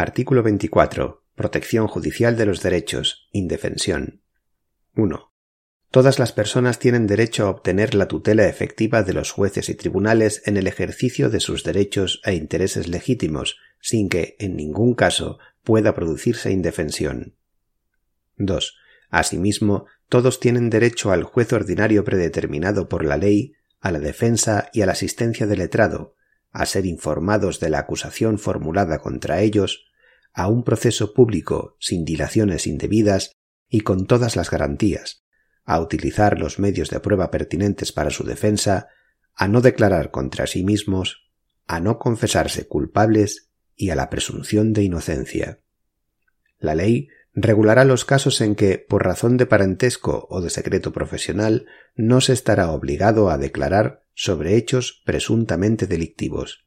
Artículo 24. Protección judicial de los derechos. Indefensión. 1. Todas las personas tienen derecho a obtener la tutela efectiva de los jueces y tribunales en el ejercicio de sus derechos e intereses legítimos, sin que, en ningún caso, pueda producirse indefensión. 2. Asimismo, todos tienen derecho al juez ordinario predeterminado por la ley, a la defensa y a la asistencia del letrado, a ser informados de la acusación formulada contra ellos, a un proceso público sin dilaciones indebidas y con todas las garantías, a utilizar los medios de prueba pertinentes para su defensa, a no declarar contra sí mismos, a no confesarse culpables y a la presunción de inocencia. La ley regulará los casos en que, por razón de parentesco o de secreto profesional, no se estará obligado a declarar sobre hechos presuntamente delictivos.